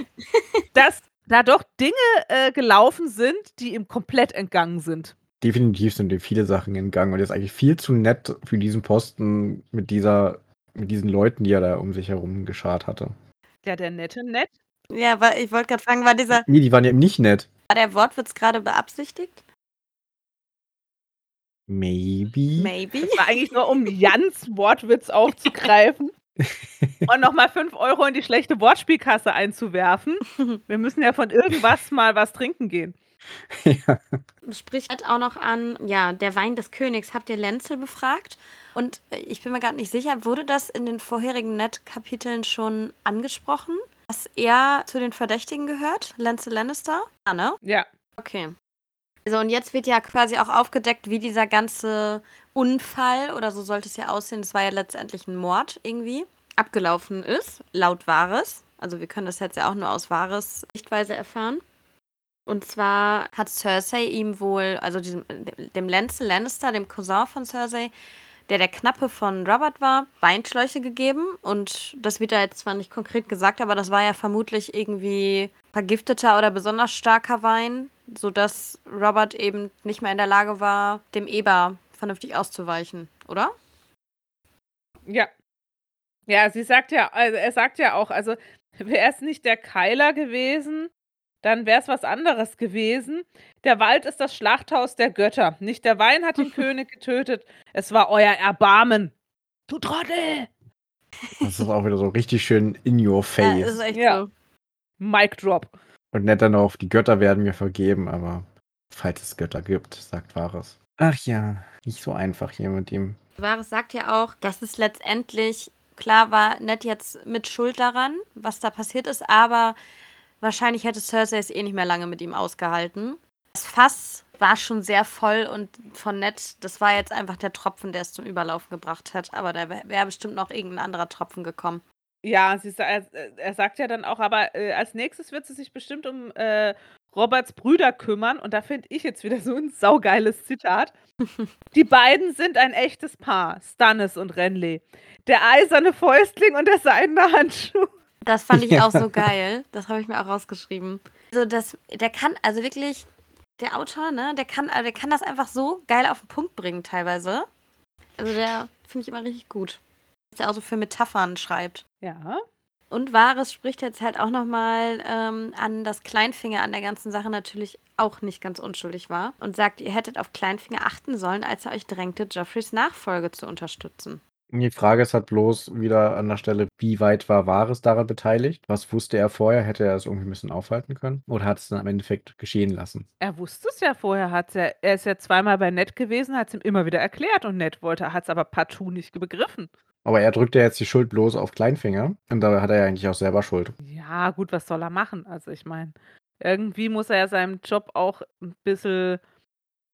dass da doch Dinge äh, gelaufen sind, die ihm komplett entgangen sind. Definitiv sind ihm viele Sachen entgangen und er ist eigentlich viel zu nett für diesen Posten mit dieser, mit diesen Leuten, die er da um sich herum geschart hatte. Ja, der nette nett. Ja, war, ich wollte gerade fragen, war dieser, Nee, die waren ja nicht nett. war der Wortwitz gerade beabsichtigt? Maybe. Maybe. Das war eigentlich nur, um Jans Wortwitz aufzugreifen und nochmal 5 Euro in die schlechte Wortspielkasse einzuwerfen. Wir müssen ja von irgendwas mal was trinken gehen. ja. Spricht halt auch noch an, ja, der Wein des Königs. Habt ihr Lenzel befragt? Und äh, ich bin mir gar nicht sicher, wurde das in den vorherigen Net-Kapiteln schon angesprochen, dass er zu den Verdächtigen gehört? Lenzel Lannister? Ja, ne? Ja. Okay. Also und jetzt wird ja quasi auch aufgedeckt, wie dieser ganze Unfall, oder so sollte es ja aussehen, es war ja letztendlich ein Mord irgendwie, abgelaufen ist, laut Wahres. Also wir können das jetzt ja auch nur aus Wahres Sichtweise erfahren. Und zwar hat Cersei ihm wohl, also diesem, dem Lancel Lannister, dem Cousin von Cersei, der der Knappe von Robert war, Weinschläuche gegeben. Und das wird da jetzt zwar nicht konkret gesagt, aber das war ja vermutlich irgendwie vergifteter oder besonders starker Wein, sodass Robert eben nicht mehr in der Lage war, dem Eber vernünftig auszuweichen, oder? Ja. Ja, sie sagt ja, also er sagt ja auch, also wäre es nicht der Keiler gewesen, dann wäre es was anderes gewesen. Der Wald ist das Schlachthaus der Götter. Nicht der Wein hat den König getötet, es war euer Erbarmen. Du Trottel! Das ist auch wieder so richtig schön in your Ja, face. ist echt Ja. so. Mic drop. Und nett dann auch, die Götter werden mir vergeben, aber falls es Götter gibt, sagt Wahres. Ach ja, nicht so einfach hier mit ihm. Wahres sagt ja auch, dass es letztendlich, klar war Ned jetzt mit Schuld daran, was da passiert ist, aber wahrscheinlich hätte Cersei es eh nicht mehr lange mit ihm ausgehalten. Das Fass war schon sehr voll und von Ned, das war jetzt einfach der Tropfen, der es zum Überlaufen gebracht hat. Aber da wäre wär bestimmt noch irgendein anderer Tropfen gekommen. Ja, sie, er, er sagt ja dann auch, aber äh, als nächstes wird sie sich bestimmt um äh, Roberts Brüder kümmern. Und da finde ich jetzt wieder so ein saugeiles Zitat. Die beiden sind ein echtes Paar, Stannis und Renly. Der eiserne Fäustling und der seidene Handschuh. Das fand ich Ja. auch so geil. Das habe ich mir auch rausgeschrieben. Also das, der kann, also wirklich, der Autor, ne, der kann, also der kann das einfach so geil auf den Punkt bringen teilweise. Also der finde ich immer richtig gut. Dass der auch so für Metaphern schreibt. Ja. Und Wahres spricht jetzt halt auch nochmal ähm, an, dass Kleinfinger an der ganzen Sache natürlich auch nicht ganz unschuldig war und sagt, ihr hättet auf Kleinfinger achten sollen, als er euch drängte, Joffreys Nachfolge zu unterstützen. Die Frage ist halt bloß wieder an der Stelle, wie weit war Wahres daran beteiligt? Was wusste er vorher? Hätte er es irgendwie ein bisschen aufhalten können? Oder hat es dann am Endeffekt geschehen lassen? Er wusste es ja vorher, hat's ja, er ist ja zweimal bei Ned gewesen, hat es ihm immer wieder erklärt und Ned wollte, hat es aber partout nicht begriffen. Aber er drückt ja jetzt die Schuld bloß auf Kleinfinger. Und da hat er ja eigentlich auch selber Schuld. Ja, gut, was soll er machen? Also ich meine, irgendwie muss er ja seinen Job auch ein bisschen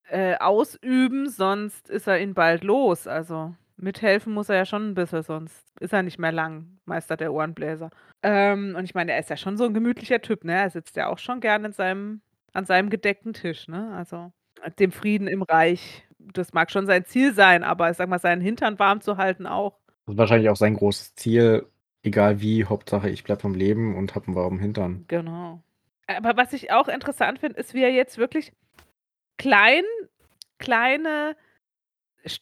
äh, ausüben, sonst ist er ihn bald los. Also mithelfen muss er ja schon ein bisschen, sonst ist er nicht mehr lang Meister der Ohrenbläser. Ähm, und ich meine, er ist ja schon so ein gemütlicher Typ, ne? Er sitzt ja auch schon gern in seinem, an seinem gedeckten Tisch, ne? Also dem Frieden im Reich, das mag schon sein Ziel sein, aber ich sag mal, seinen Hintern warm zu halten auch. Das ist wahrscheinlich auch sein großes Ziel. Egal wie, Hauptsache ich bleib am Leben und hab einen warmen Hintern. Genau. Aber was ich auch interessant finde, ist, wie er jetzt wirklich klein, kleine,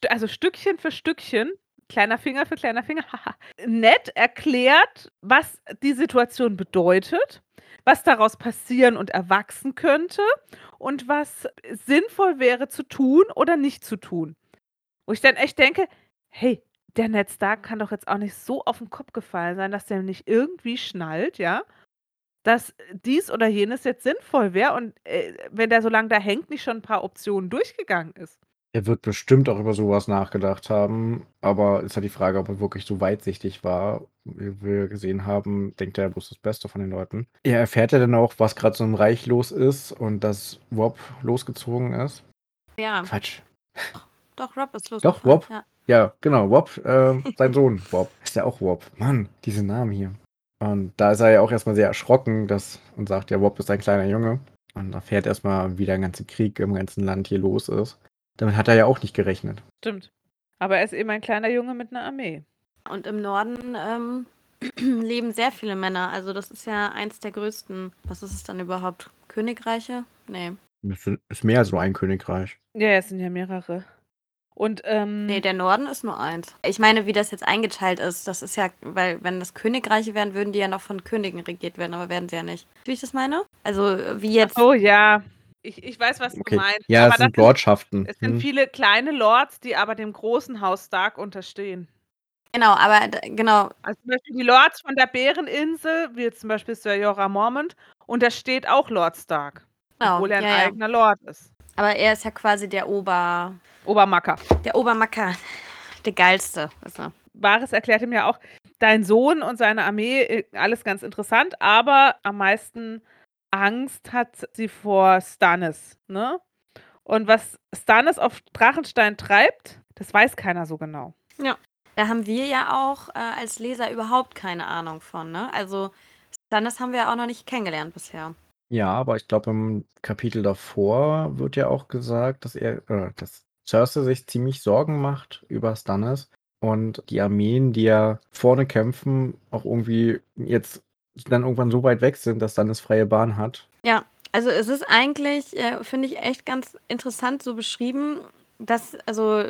also Stückchen für Stückchen, kleiner Finger für kleiner Finger, nett erklärt, was die Situation bedeutet, was daraus passieren und erwachsen könnte und was sinnvoll wäre zu tun oder nicht zu tun. Wo ich dann echt denke, hey, der Ned Stark kann doch jetzt auch nicht so auf den Kopf gefallen sein, dass der nicht irgendwie schnallt, ja, dass dies oder jenes jetzt sinnvoll wäre und äh, wenn der so lange da hängt, nicht schon ein paar Optionen durchgegangen ist. Er wird bestimmt auch über sowas nachgedacht haben, aber ist halt die Frage, ob er wirklich so weitsichtig war. Wie wir gesehen haben, denkt er bloß das Beste von den Leuten. Er erfährt ja dann auch, was gerade so im Reich los ist und dass Rob losgezogen ist. Ja, Quatsch. doch, Rob ist los. Doch, Rob. Ja. Ja, genau, Rob, äh, sein Sohn, Rob. Ist ja auch Rob. Mann, diese Namen hier. Und da ist er ja auch erstmal sehr erschrocken dass, und sagt, ja, Rob ist ein kleiner Junge. Und erfährt erstmal, wie der ganze Krieg im ganzen Land hier los ist. Damit hat er ja auch nicht gerechnet. Stimmt. Aber er ist eben ein kleiner Junge mit einer Armee. Und im Norden ähm, leben sehr viele Männer. Also das ist ja eins der größten. Was ist es dann überhaupt? Königreiche? Nee. Das ist mehr als nur ein Königreich. Ja, es sind ja mehrere. Und ähm, Nee, der Norden ist nur eins. Ich meine, wie das jetzt eingeteilt ist, das ist ja, weil wenn das Königreiche wären, würden die ja noch von Königen regiert werden, aber werden sie ja nicht. Wie ich das meine? Also wie jetzt. oh ja, ich, ich weiß, was Okay. du meinst. Ja, aber es sind Lordschaften. es sind Hm. viele kleine Lords, die aber dem großen Haus Stark unterstehen. Genau, aber genau, Also zum Beispiel die Lords von der Bäreninsel, wie jetzt zum Beispiel Sir Jorah Mormont, untersteht auch Lord Stark, genau. obwohl er ein ja, ja. eigener Lord ist. Aber er ist ja quasi der Ober, Obermacker. der Obermacker, der geilste. Ist er. Varys erklärt ihm ja auch, dein Sohn und seine Armee, äh, alles ganz interessant, aber am meisten Angst hat sie vor Stannis, ne? Und was Stannis auf Drachenstein treibt, das weiß keiner so genau. Da haben wir ja auch äh, als Leser überhaupt keine Ahnung von, ne? Also Stannis haben wir ja auch noch nicht kennengelernt bisher. Ja, aber ich glaube, im Kapitel davor wird ja auch gesagt, dass er, äh, dass Cersei sich ziemlich Sorgen macht über Stannis und die Armeen, die ja vorne kämpfen, auch irgendwie jetzt dann irgendwann so weit weg sind, dass Stannis freie Bahn hat. Also es ist eigentlich, äh, finde ich, echt ganz interessant so beschrieben, dass, also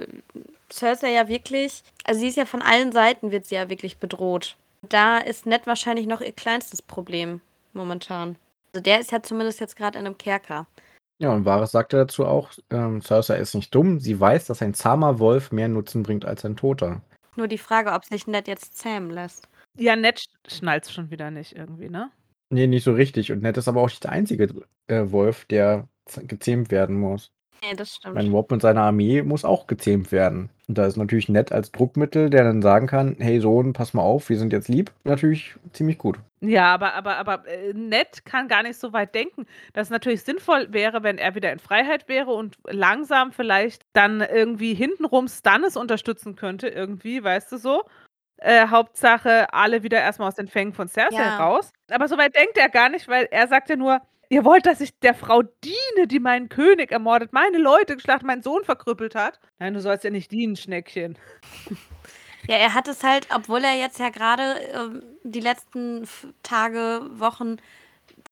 Cersei ja wirklich, also sie ist ja von allen Seiten wird sie ja wirklich bedroht. Da ist Ned wahrscheinlich noch ihr kleinstes Problem momentan. Also der ist ja zumindest jetzt gerade in einem Kerker. Ja, und Varys sagte dazu auch, ähm, Cersei ist nicht dumm, sie weiß, dass ein zahmer Wolf mehr Nutzen bringt als ein toter. Nur die Frage, ob sich Ned jetzt zähmen lässt. Ja, Ned schnallt schon wieder nicht irgendwie, ne? Nee, nicht so richtig. Und Ned ist aber auch nicht der einzige äh, Wolf, der gezähmt werden muss. Nee, das stimmt. Mein Mob mit seiner Armee muss auch gezähmt werden. Und da ist natürlich Ned als Druckmittel, der dann sagen kann, hey Sohn, pass mal auf, wir sind jetzt lieb, natürlich ziemlich gut. Ja, aber, aber, aber äh, Ned kann gar nicht so weit denken, dass es natürlich sinnvoll wäre, wenn er wieder in Freiheit wäre und langsam vielleicht dann irgendwie hintenrum Stannis unterstützen könnte, irgendwie, weißt du so. Äh, Hauptsache, alle wieder erstmal aus den Fängen von Cersei Ja. raus. Aber so weit denkt er gar nicht, weil er sagt ja nur, ihr wollt, dass ich der Frau diene, die meinen König ermordet, meine Leute geschlachtet, meinen Sohn verkrüppelt hat. Nein, du sollst ja nicht dienen, Schneckchen. Ja, er hat es halt, obwohl er jetzt ja gerade ähm, die letzten Tage, Wochen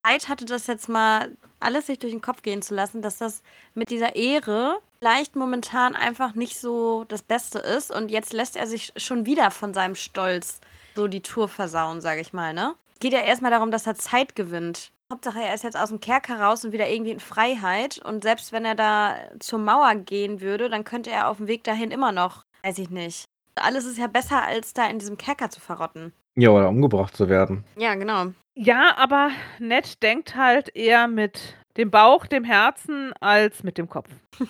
Zeit hatte, das jetzt mal alles sich durch den Kopf gehen zu lassen, dass das mit dieser Ehre vielleicht momentan einfach nicht so das Beste ist. Und jetzt lässt er sich schon wieder von seinem Stolz so die Tour versauen, sage ich mal, ne? Geht ja erstmal darum, dass er Zeit gewinnt. Hauptsache, er ist jetzt aus dem Kerker raus und wieder irgendwie in Freiheit. Und selbst wenn er da zur Mauer gehen würde, dann könnte er auf dem Weg dahin immer noch, weiß ich nicht. Alles ist ja besser, als da in diesem Kerker zu verrotten. Ja, oder umgebracht zu werden. Ja, genau. Ja, aber Ned denkt halt eher mit dem Bauch, dem Herzen, als mit dem Kopf.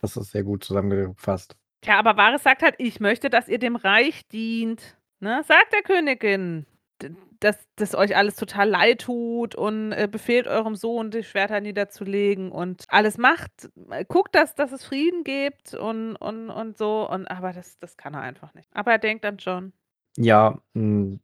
Das ist sehr gut zusammengefasst. Tja, aber Varys sagt halt, ich möchte, dass ihr dem Reich dient. Ne? Sagt der Königin, dass das euch alles total leid tut und äh, befehlt eurem Sohn, die Schwerter niederzulegen und alles macht. Äh, Guckt, dass, dass es Frieden gibt und, und, und so. Und, aber das, das kann er einfach nicht. Aber er denkt an John. Ja, mh,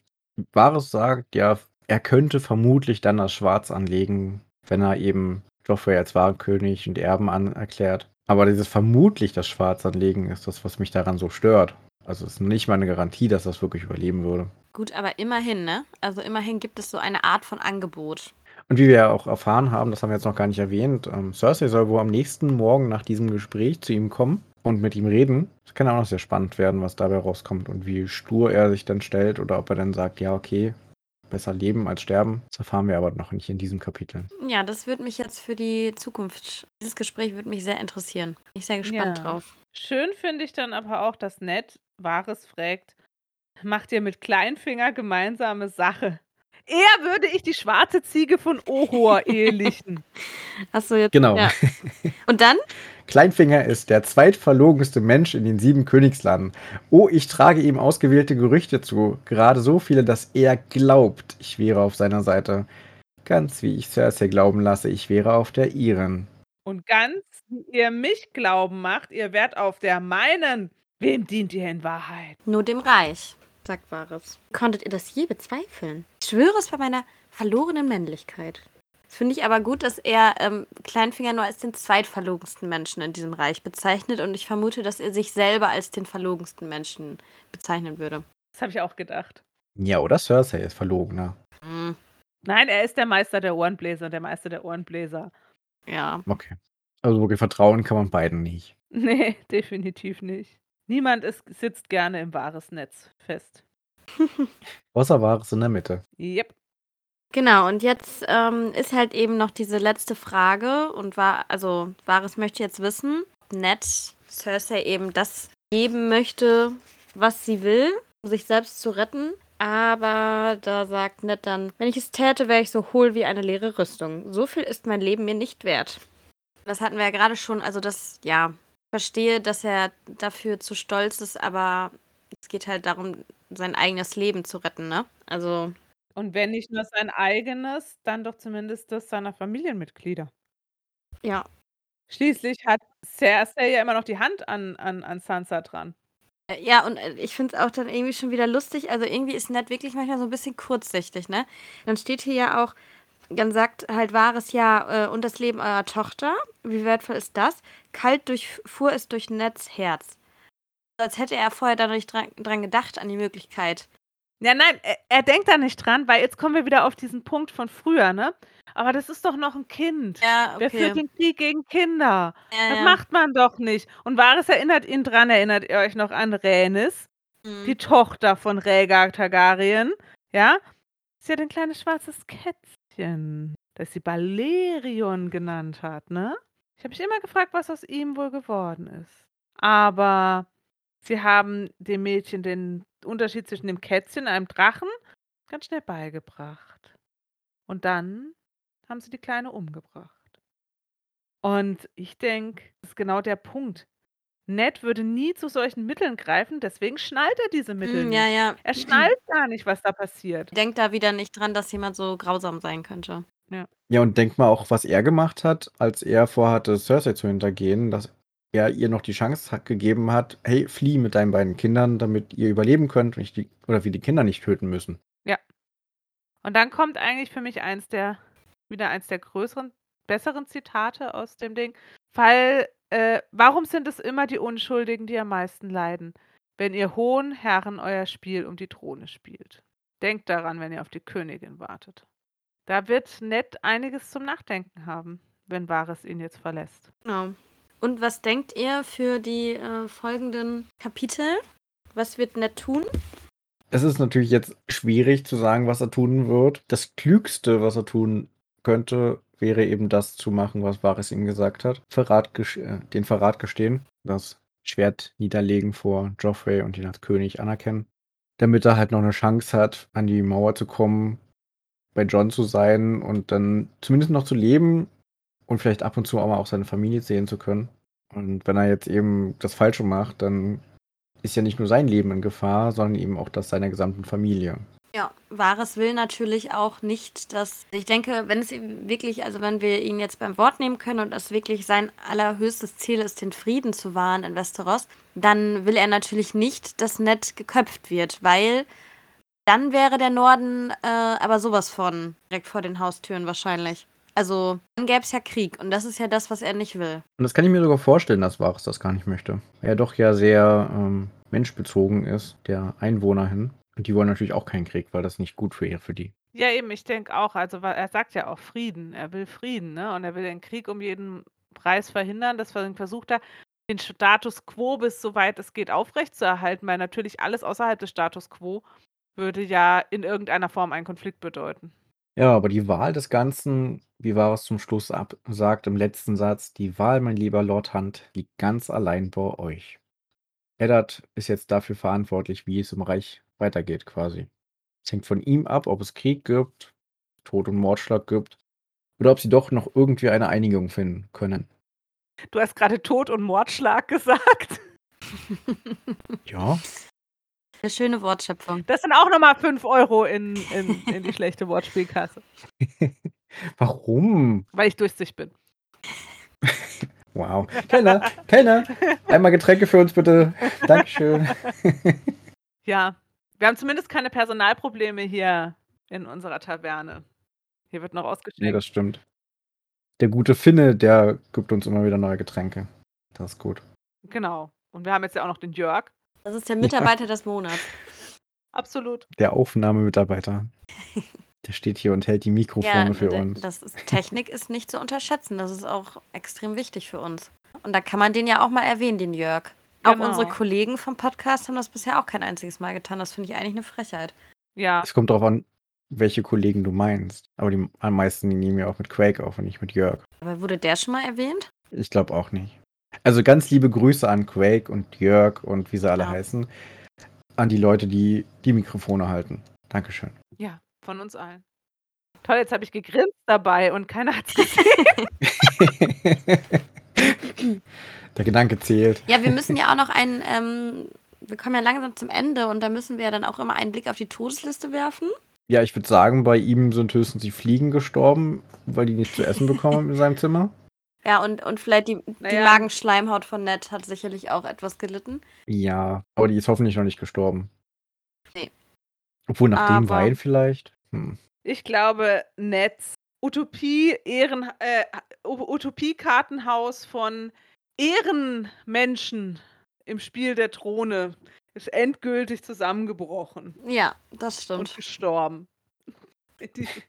Varys sagt, ja, er könnte vermutlich dann das Schwarz anlegen, wenn er eben Joffrey als wahren König und Erben anerklärt. Aber dieses vermutlich das Schwarz anlegen ist das, was mich daran so stört. Also es ist nicht mal eine Garantie, dass das wirklich überleben würde. Gut, aber immerhin, ne? Also immerhin gibt es so eine Art von Angebot. Und wie wir ja auch erfahren haben, das haben wir jetzt noch gar nicht erwähnt, ähm, Cersei soll wohl am nächsten Morgen nach diesem Gespräch zu ihm kommen und mit ihm reden. Das kann auch noch sehr spannend werden, was dabei rauskommt und wie stur er sich dann stellt oder ob er dann sagt, ja, okay, besser leben als sterben. Das erfahren wir aber noch nicht in diesem Kapitel. Ja, das würde mich jetzt für die Zukunft, dieses Gespräch würde mich sehr interessieren. Bin Ich sehr gespannt Ja. drauf. Schön finde ich dann aber auch, dass Ned Varys fragt, macht ihr mit Kleinfinger gemeinsame Sache? Eher würde ich die schwarze Ziege von Ohor ehelichen. Achso, jetzt. Genau. Ja. Und dann? Kleinfinger ist der zweitverlogenste Mensch in den sieben Königslanden. Oh, ich trage ihm ausgewählte Gerüchte zu. Gerade so viele, dass er glaubt, ich wäre auf seiner Seite. Ganz wie ich Cersei glauben lasse, ich wäre auf der ihren. Und ganz wie ihr mich glauben macht, ihr werdet auf der meinen. Wem dient ihr in Wahrheit? Nur dem Reich, sagt Varys. Konntet ihr das je bezweifeln? Ich schwöre es bei meiner verlorenen Männlichkeit. Das finde ich aber gut, dass er ähm, Kleinfinger nur als den zweitverlogensten Menschen in diesem Reich bezeichnet und ich vermute, dass er sich selber als den verlogensten Menschen bezeichnen würde. Das habe ich auch gedacht. Ja, oder Cersei ist verlogener. Hm, Nein, er ist der Meister der Ohrenbläser, der Meister der Ohrenbläser. ja. Okay. Also wirklich vertrauen kann man beiden nicht. Nee, definitiv nicht. Niemand ist, sitzt gerne im wahres Netz fest. Außer Wahres in der Mitte. Yep. Genau, und jetzt ähm, ist halt eben noch diese letzte Frage und war, also Varys möchte jetzt wissen, ob Ned Cersei eben das geben möchte, was sie will, um sich selbst zu retten. Aber da sagt Ned dann, wenn ich es täte, wäre ich so hohl wie eine leere Rüstung. So viel ist mein Leben mir nicht wert. Das hatten wir ja gerade schon, also das, ja, ich verstehe, dass er dafür zu stolz ist, aber es geht halt darum, sein eigenes Leben zu retten, ne? Also, Und wenn nicht nur sein eigenes, dann doch zumindest das seiner Familienmitglieder. ja. Schließlich hat Cersei ja immer noch die Hand an, an, an Sansa dran. Äh, Ja, und äh, ich finde es auch dann irgendwie schon wieder lustig. Also irgendwie ist Ned wirklich manchmal so ein bisschen kurzsichtig, ne? Dann steht hier ja auch, dann sagt halt wahres Ja, äh, und das Leben eurer Tochter. Wie wertvoll ist das? Kalt durchfuhr es durch Neds Herz. Als hätte er vorher da nicht dran, dran gedacht, an die Möglichkeit. Ja, nein, er, er denkt da nicht dran, weil jetzt kommen wir wieder auf diesen Punkt von früher, ne? Aber das ist doch noch ein Kind. Ja, Wer führt den Krieg gegen Kinder? Ja, Das ja. macht man doch nicht. Und Varys erinnert ihn dran, erinnert ihr euch noch an Rhaenys, Mhm. die Tochter von Rhaegar Targaryen, ja? Sie hat ein kleines schwarzes Kätzchen, das sie Balerion genannt hat, ne? Ich habe mich immer gefragt, was aus ihm wohl geworden ist. Aber sie haben dem Mädchen den Unterschied zwischen dem Kätzchen und einem Drachen ganz schnell beigebracht. Und dann haben sie die Kleine umgebracht. Und ich denke, das ist genau der Punkt. Ned würde nie zu solchen Mitteln greifen, deswegen schnallt er diese Mittel Mhm, nicht. ja, ja. Er schnallt gar nicht, was da passiert. Denkt da wieder nicht dran, dass jemand so grausam sein könnte. Ja, und denk mal auch, was er gemacht hat, als er vorhatte, Cersei zu hintergehen, dass er ihr noch die Chance gegeben hat, hey, flieh mit deinen beiden Kindern, damit ihr überleben könnt und ich die, oder wir die Kinder nicht töten müssen. Und dann kommt eigentlich für mich eins der, wieder eins der größeren, besseren Zitate aus dem Ding. Weil, äh, warum sind es immer die Unschuldigen, die am meisten leiden, wenn ihr hohen Herren euer Spiel um die Throne spielt? Denkt daran, wenn ihr auf die Königin wartet. Da wird Ned einiges zum Nachdenken haben, wenn Varys ihn jetzt verlässt. Genau. Und was denkt ihr für die äh, folgenden Kapitel? Was wird Ned tun? Es ist natürlich jetzt schwierig zu sagen, was er tun wird. Das Klügste, was er tun könnte, wäre eben das zu machen, was Varys ihm gesagt hat. Verrat äh, den Verrat gestehen, das Schwert niederlegen vor Joffrey und ihn als König anerkennen. Damit er halt noch eine Chance hat, an die Mauer zu kommen, bei John zu sein und dann zumindest noch zu leben und vielleicht ab und zu mal auch seine Familie sehen zu können. Und wenn er jetzt eben das Falsche macht, dann ist ja nicht nur sein Leben in Gefahr, sondern eben auch das seiner gesamten Familie. Ja, Varys will natürlich auch nicht, dass. Ich denke, wenn es ihm wirklich, also wenn wir ihn jetzt beim Wort nehmen können und es wirklich sein allerhöchstes Ziel ist, den Frieden zu wahren in Westeros, dann will er natürlich nicht, dass Ned geköpft wird, weil dann wäre der Norden äh, aber sowas von direkt vor den Haustüren wahrscheinlich. Also dann gäbe es ja Krieg und das ist ja das, was er nicht will. Und das kann ich mir sogar vorstellen, dass Varys das gar nicht möchte. Weil er doch ja sehr ähm, menschbezogen ist, der Einwohner hin. Und die wollen natürlich auch keinen Krieg, weil das nicht gut wäre für die. Ja, eben, ich denke auch. Also, er sagt ja auch Frieden. Er will Frieden, ne? Und er will den Krieg um jeden Preis verhindern. Deswegen versucht er, den Status quo bis soweit es geht aufrechtzuerhalten, weil natürlich alles außerhalb des Status quo würde ja in irgendeiner Form einen Konflikt bedeuten. Ja, aber die Wahl des Ganzen, wie Varys zum Schluss ab sagt im letzten Satz, die Wahl, mein lieber Lord Hunt, liegt ganz allein bei euch. Eddard ist jetzt dafür verantwortlich, wie es im Reich weitergeht, quasi. Es hängt von ihm ab, ob es Krieg gibt, Tod und Mordschlag gibt, oder ob sie doch noch irgendwie eine Einigung finden können. Du hast gerade Tod und Mordschlag gesagt. Ja, Eine schöne Wortschöpfung. Das sind auch nochmal 5 Euro in, in, in die schlechte Wortspielkasse, warum? weil ich durstig bin. Wow. Kellner, Kellner, einmal Getränke für uns bitte. Dankeschön. Ja, wir haben zumindest keine Personalprobleme hier in unserer Taverne. Hier wird noch Nee, ausgeschenkt. das stimmt. Der gute Finne, der gibt uns immer wieder neue Getränke. Das ist gut. Genau. Und wir haben jetzt ja auch noch den Jörg. Das ist der Mitarbeiter des Monats. absolut. Der Aufnahmemitarbeiter. Der steht hier und hält die Mikrofone für d- uns. Das ist, Technik ist nicht zu unterschätzen. Das ist auch extrem wichtig für uns. Und da kann man den ja auch mal erwähnen, den Jörg. Auch Genau. unsere Kollegen vom Podcast haben das bisher auch kein einziges Mal getan. Das finde ich eigentlich eine Frechheit. Ja, Es kommt darauf an, welche Kollegen du meinst. Aber die am meisten die nehmen ja auch mit Quake auf und nicht mit Jörg. Aber wurde der schon mal erwähnt? Ich glaube auch nicht. Also ganz liebe Grüße an Quake und Jörg und wie sie alle Ja. heißen. An die Leute, die die Mikrofone halten. Dankeschön. ja, von uns allen. Toll, jetzt habe ich gegrinst dabei und keiner hat es gesehen. Der Gedanke zählt. Ja, wir müssen ja auch noch einen, ähm, wir kommen ja langsam zum Ende und da müssen wir ja dann auch immer einen Blick auf die Todesliste werfen. Ja, ich würde sagen, bei ihm sind höchstens die Fliegen gestorben, weil die nicht zu essen bekommen in seinem Zimmer. Ja, und, und vielleicht die, die Naja. Magenschleimhaut von Ned hat sicherlich auch etwas gelitten. Ja, aber die ist hoffentlich noch nicht gestorben. Nee. Obwohl nach dem Aber- Wein vielleicht. Hm. Ich glaube, Netz, Utopie, Ehren, äh, U- Utopie-Kartenhaus von Ehrenmenschen im Spiel der Throne ist endgültig zusammengebrochen Ja, das und stimmt. gestorben. Mit diesem-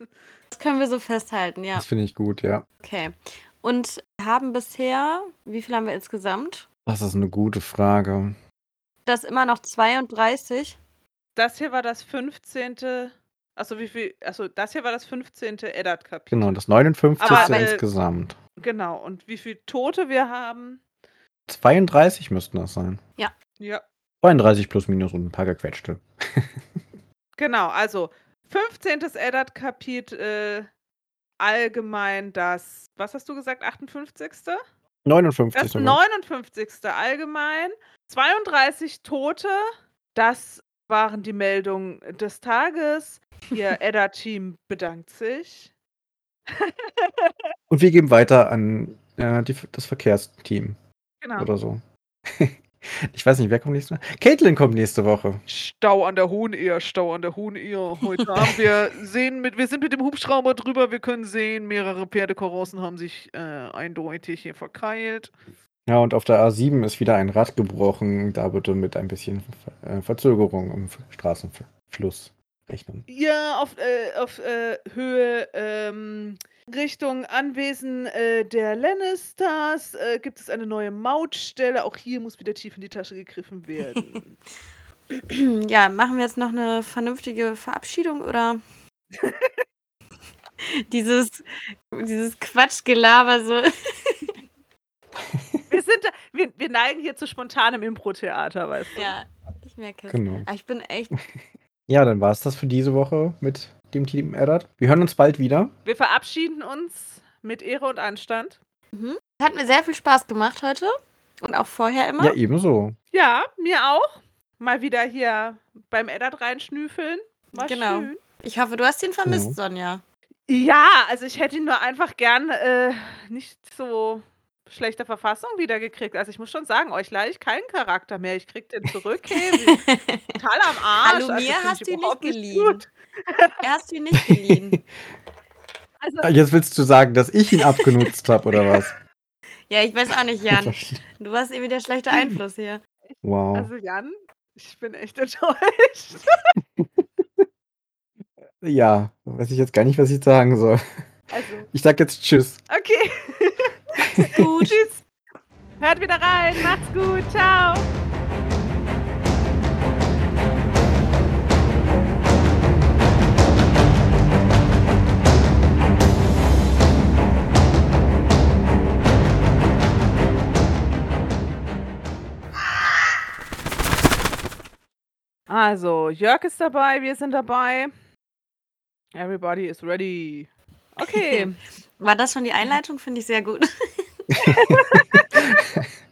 Das können wir so festhalten, ja. Das finde ich gut, ja. Okay. Und haben bisher, wie viel haben wir insgesamt? Das ist eine gute Frage. Das immer noch 32. Das hier war das 15. Achso, wie viel? Achso, das hier war das 15. Eddard-Kapitel. Genau, das 59. Aber, äh, insgesamt. Genau. Und wie viele Tote wir haben? 32 müssten das sein. Ja. 32 plus minus und ein paar gequetschte. Genau, also 15. Eddard-Kapitel, äh, allgemein das, was hast du gesagt, 58. 59 Das sogar. 59. allgemein, 32 Tote, das waren die Meldungen des Tages. Ihr Eddard-Team bedankt sich. Und wir geben weiter an äh, die, das Verkehrsteam Genau. oder so. ich weiß nicht, wer kommt nächste Woche? Caitlin kommt nächste Woche. Stau an der Hohenehe, Stau an der Hohenehe. Heute haben wir sehen mit, wir sind mit dem Hubschrauber drüber, wir können sehen, mehrere Pferdekorossen haben sich äh, eindeutig hier verkeilt. Ja, und auf der A7 ist wieder ein Rad gebrochen. Da bitte mit ein bisschen äh, Verzögerung im Straßenfluss rechnen. Ja, auf, äh, auf äh, Höhe ähm, Richtung Anwesen äh, der Lannisters äh, gibt es eine neue Mautstelle. Auch hier muss wieder tief in die Tasche gegriffen werden. Ja, machen wir jetzt noch eine vernünftige Verabschiedung oder? dieses, dieses Quatschgelaber so. wir, sind da, wir, wir neigen hier zu spontanem Impro-Theater, weißt du? ja, ich merke es. Genau. Aber ich bin echt. Ja, dann war es das für diese Woche mit dem Team Eddard. Wir hören uns bald wieder. Wir verabschieden uns mit Ehre und Anstand. Mhm. Hat mir sehr viel Spaß gemacht heute. Und auch vorher immer. Ja, ebenso. Ja, mir auch. Mal wieder hier beim Eddard reinschnüffeln. War Genau. schön. Ich hoffe, du hast ihn vermisst, Genau. Sonja. Ja, also ich hätte ihn nur einfach gern äh, nicht so schlechter Verfassung wiedergekriegt. Also ich muss schon sagen, euch leih ich keinen Charakter mehr. Ich krieg den zurück. Hey, total am Arsch. Hallo, Also mir hast du ihn überhaupt nicht geliehen. Er hast du ihn nicht geliehen. Also, Ah, Jetzt willst du sagen, dass ich ihn abgenutzt habe, oder was? ja, ich weiß auch nicht, Jan. Du warst irgendwie der schlechte Einfluss hier. Wow. also Jan, ich bin echt enttäuscht. Ja, weiß ich jetzt gar nicht, was ich sagen soll. Also, Ich sag jetzt Tschüss. okay. Gut. Tschüss. Hört wieder rein. Macht's gut. Ciao. Also, Jörg ist dabei, wir sind dabei. Everybody is ready. Okay. War das schon die Einleitung? Finde ich sehr gut.